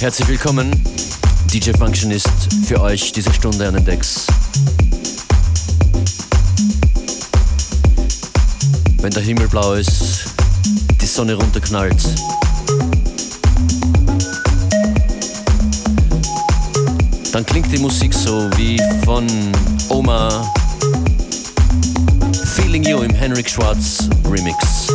Herzlich willkommen. DJ Function ist für euch diese Stunde an den Decks. Wenn der Himmel blau ist, die Sonne runterknallt. Dann klingt die Musik so wie von Oma Feeling You im Henrik Schwarz Remix.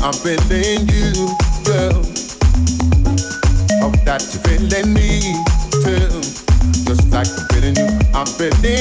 I'm feeling you, girl. Hope that you're feeling me too. Just like I'm feeling you, I'm feeling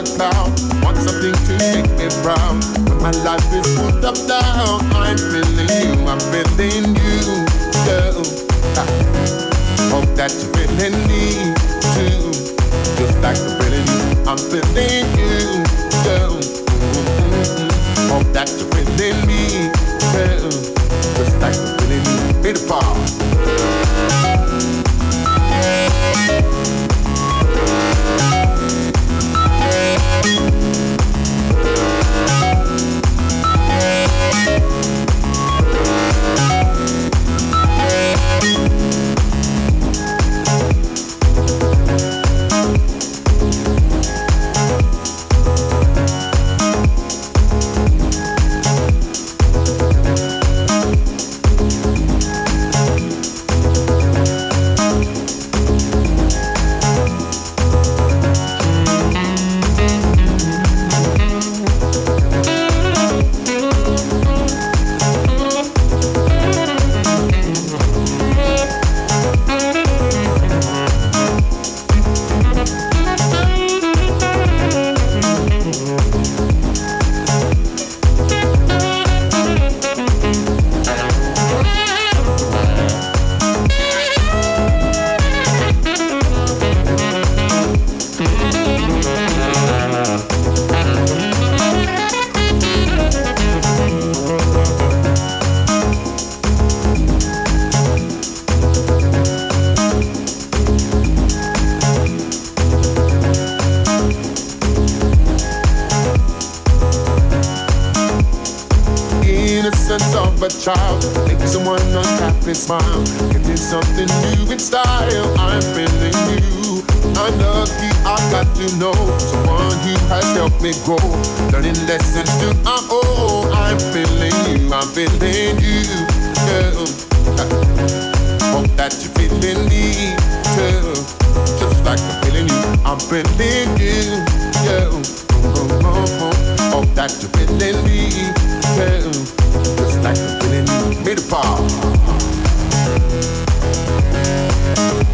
a clown. Want something to make me proud. When my life is put up. Down. I'm feeling you, I'm feeling you, girl. I hope that you're feeling me too. Just like I'm feeling you, I'm feeling you, girl. Mm-hmm. Hope that you're feeling me, girl. Just like I'm feeling you, beautiful. smile. And it's something new in style. I'm feeling you. I'm lucky I got to know someone who has helped me grow. Learning lessons to I'm old. I'm feeling you. I'm feeling you. Girl. Hope that you're feeling me too. Just like I'm feeling you. I'm feeling you. Girl. Hope that you're feeling me too. Just like I'm feeling you. Be the power. Música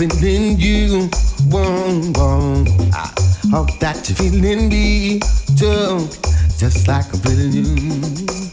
something in you. Boom, boom. I hope that you're feeling me too, just like I'm feeling you.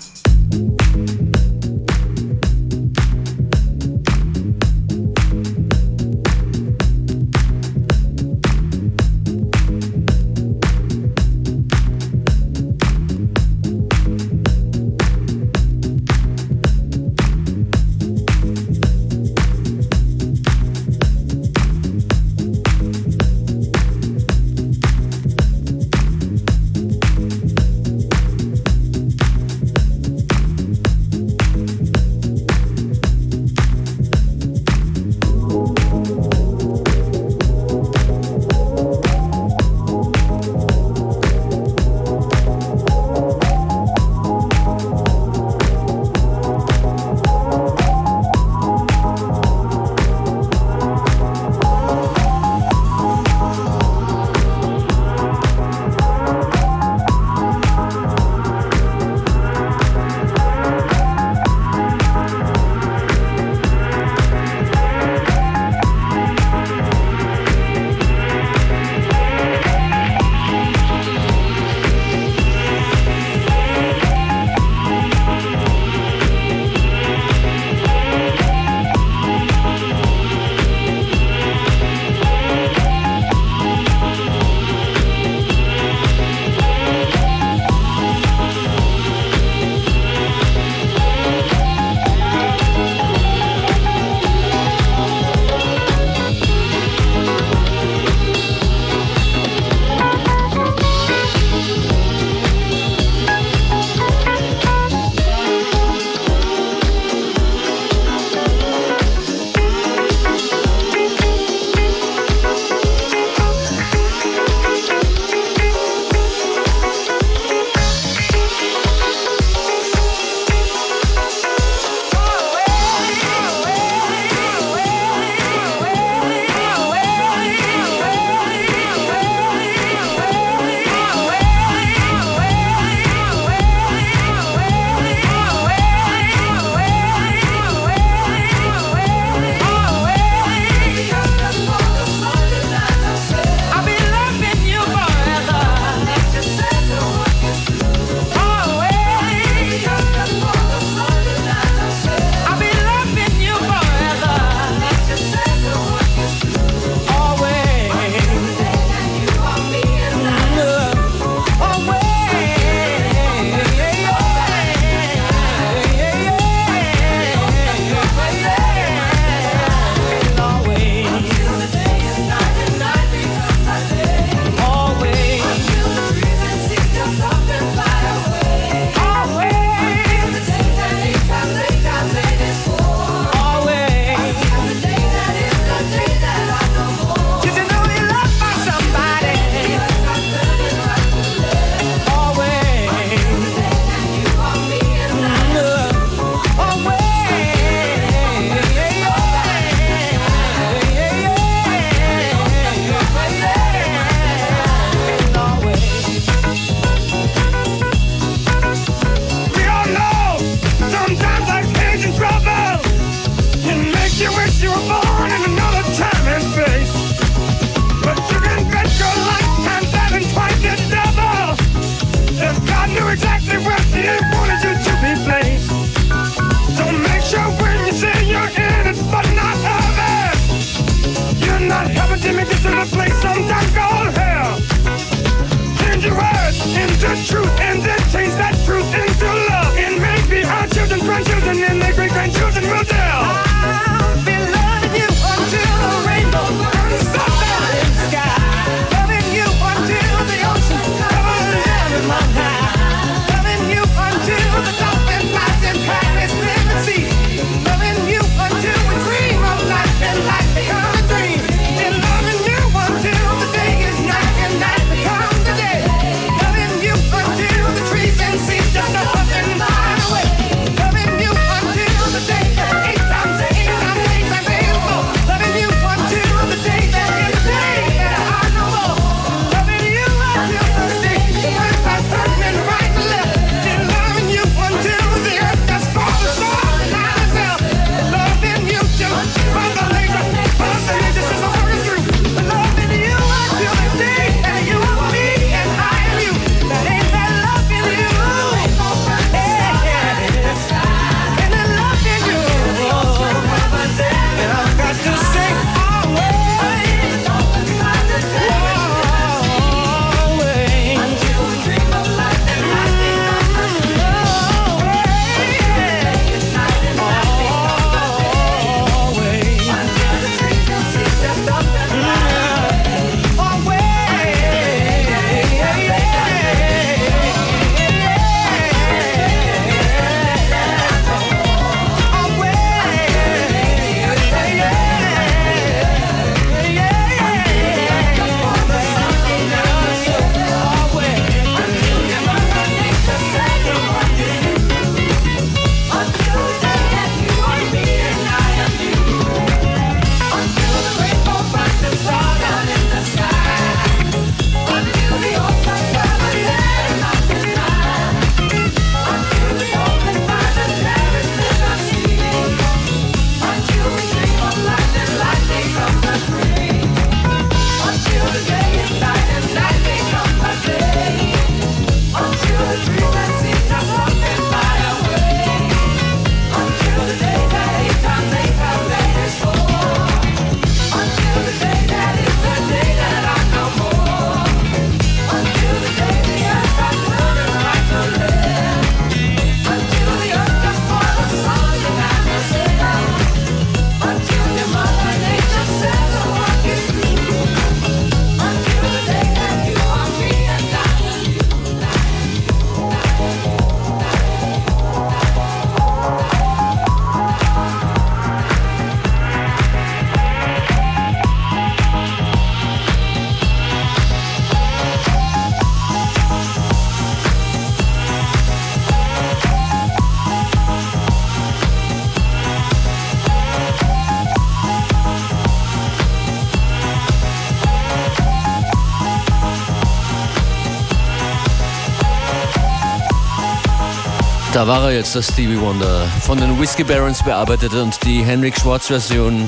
Da war er jetzt, der Stevie Wonder. Von den Whiskey Barons bearbeitet und die Henrik Schwarz Version,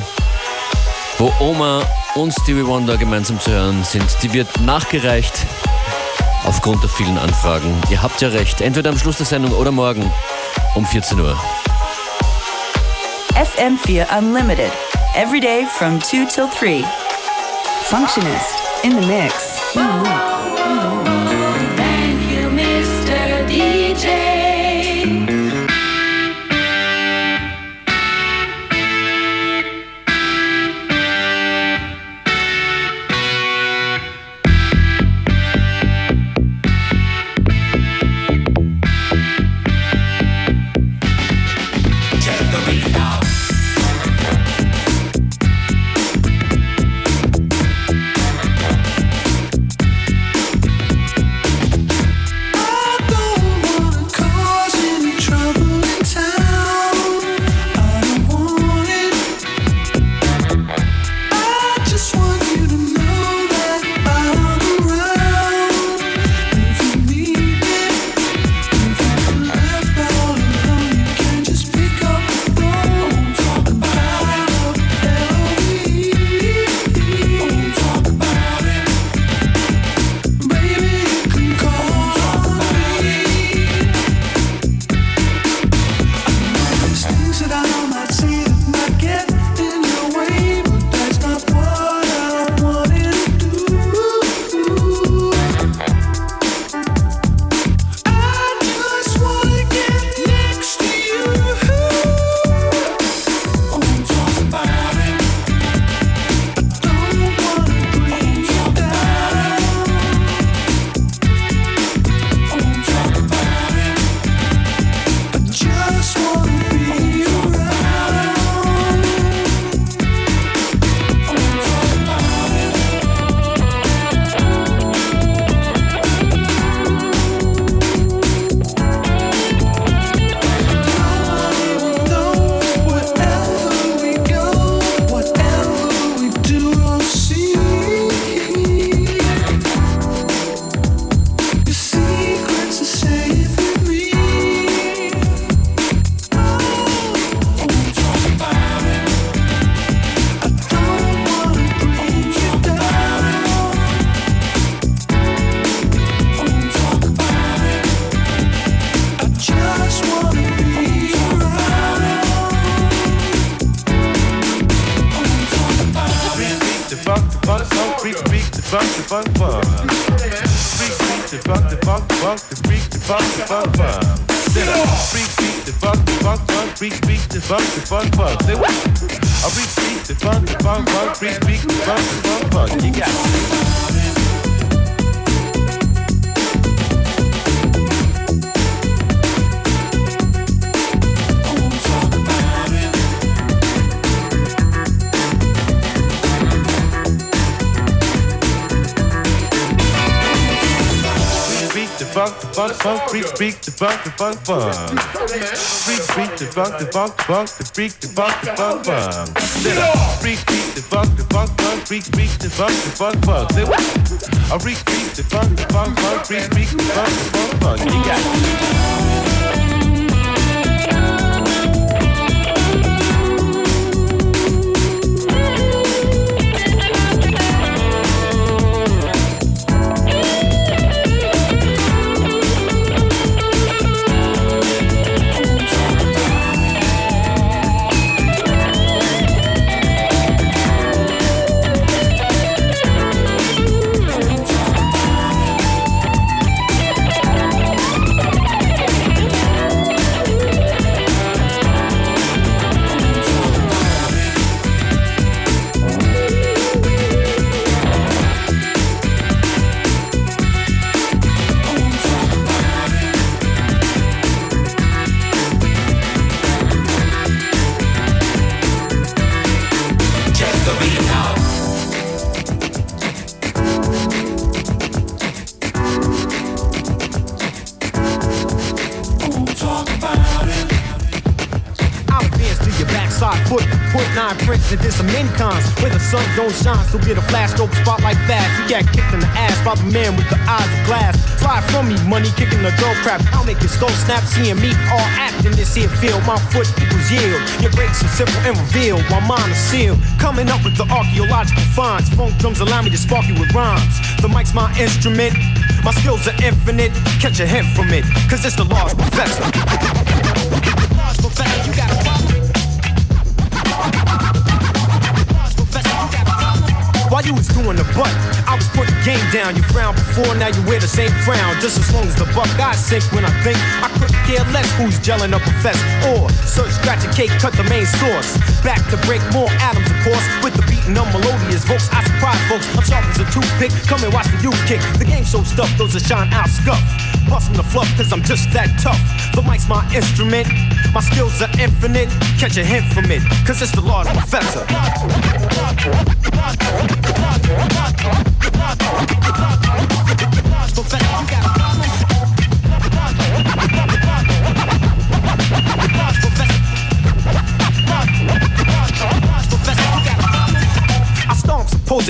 wo Oma und Stevie Wonder gemeinsam zu hören sind, die wird nachgereicht aufgrund der vielen Anfragen. Ihr habt ja recht, entweder am Schluss der Sendung oder morgen um 14 Uhr. FM4 Unlimited, every day from 2 till 3. Functionist in the mix. funk, the funk, funk. Say what? I repeat the funk, the funk, funk, repeat. Freak the funk the funk funk. Freak freak the funk the funk funk the freak the funk the funk funk. Freak freak the funk the funk funk freak freak the funk the funk funk. Say what? I freak freak the funk the funk funk freak freak the funk the funk funk. You got. So get a flash over spotlight fast. You got kicked in the ass by the man with the eyes of glass. Fly from me, money kicking the dough crap. I'll make your skull snap, seeing me all acting this here field. My foot equals yield. Your breaks are simple and revealed, while mine are sealed. Coming up with the archaeological finds. Funk drums allow me to spark you with rhymes. The mic's my instrument. My skills are infinite. Catch a hint from it, cause it's the large professor. Large professor, you got While you was doing the butt, I was putting game down. You frowned before, now you wear the same frown. Just as long as the buck I sink when I think, I couldn't care less who's gelling up a fest. Or search, scratch a cake, cut the main source. Back to break more atoms, of course. With the beating of melodious vocals, I surprise folks. I'm sharp as a toothpick. Come and watch the youth kick. The game so stuff, those that shine out scuff. Bustin' the fluff, cause I'm just that tough. The mic's my instrument. My skills are infinite. Catch a hint from it, cause it's the large professor. I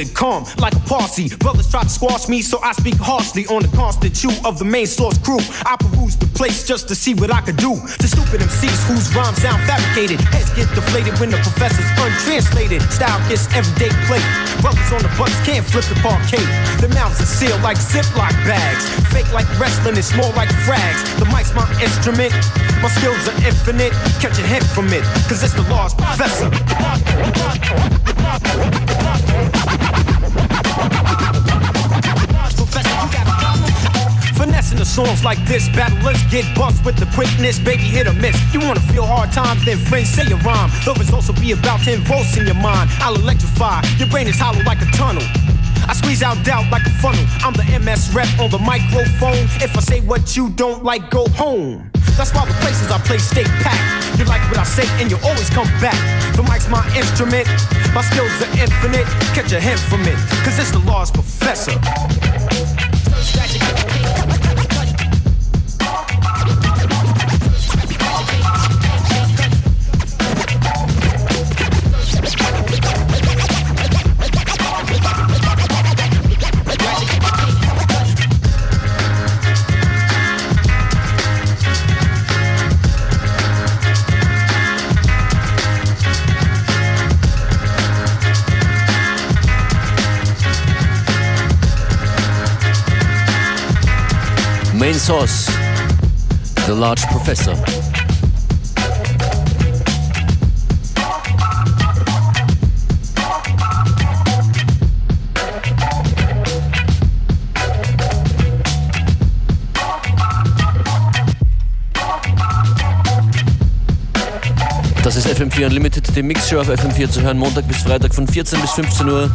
supposed calm like a posse. Brothers try to squash me, so I speak harshly on the constant chew of the main source crew. I peruse the place just to see what I could do. To stupid MCs whose rhymes sound fabricated. Heads get deflated when the professor's untranslated. Style gets everyday play. Brothers on the bus can't flip the parquet. Their mouths are sealed like Ziploc bags. Fake like wrestling, it's more like frags. The mic's my instrument. My skills are infinite. Catch a hint from it, cause it's the large professor. Finessing the songs like this, battlers get bust with the quickness, baby hit or miss. You wanna feel hard times, then friends say a rhyme. Though it's also be about 10 volts in your mind. I'll electrify, your brain is hollow like a tunnel. I squeeze out doubt like a funnel. I'm the MS rep on the microphone. If I say what you don't like, go home. That's why the places I play stay packed. You like what I say and you always come back. The mic's my instrument. My skills are infinite. Catch a hint from it, cause it's the large professor. Main Source, The Large Professor. Das ist FM4 Unlimited, die Mixshow auf FM4 zu hören, Montag bis Freitag von 14 bis 15 Uhr.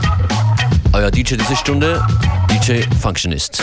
Euer DJ diese Stunde, DJ Functionist.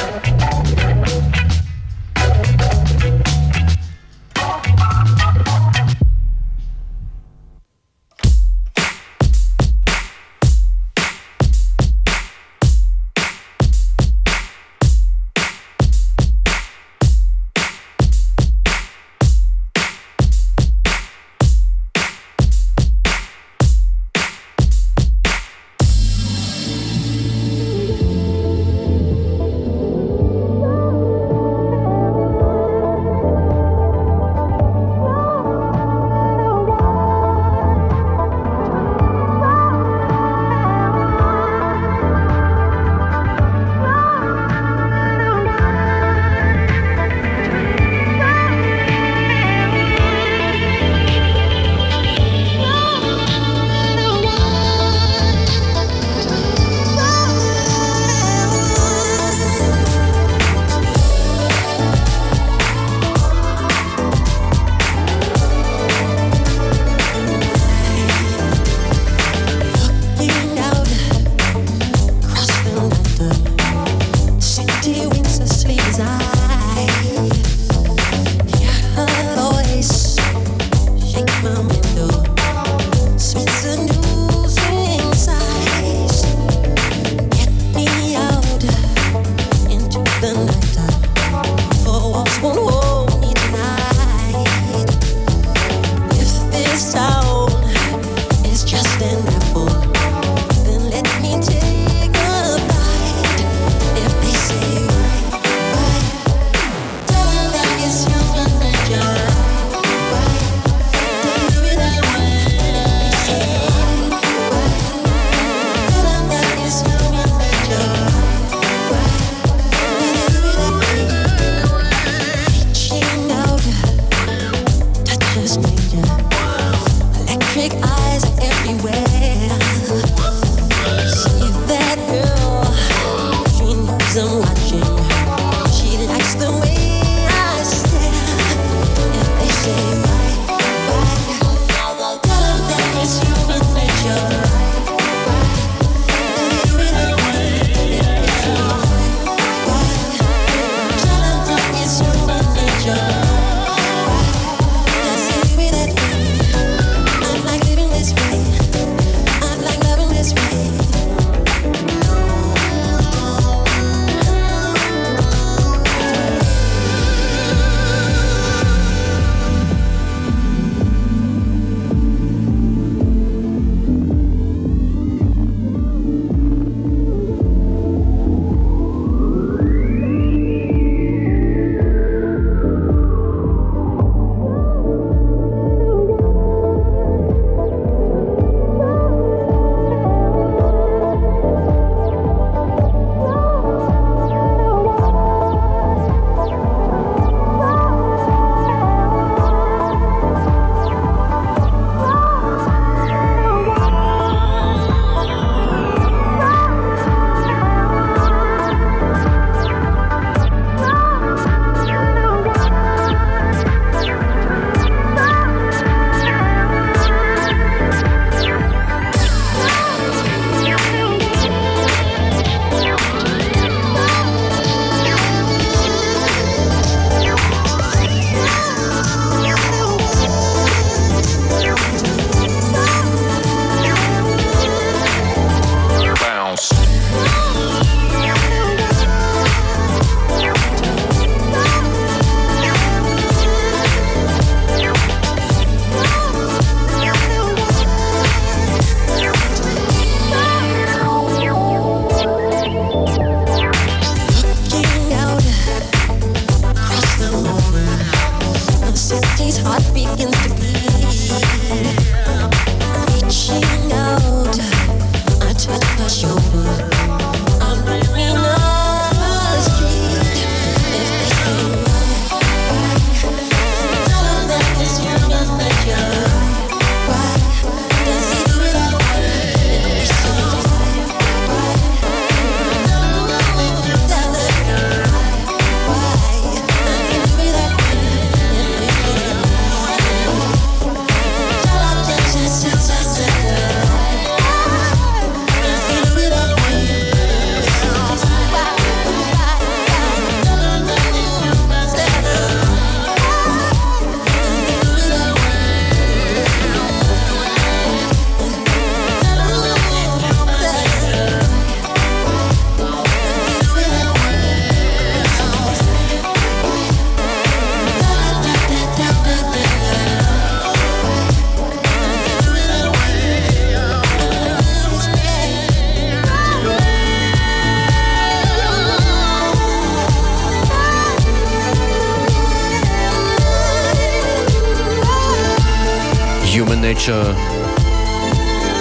Nature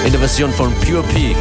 in der Version von Pure P.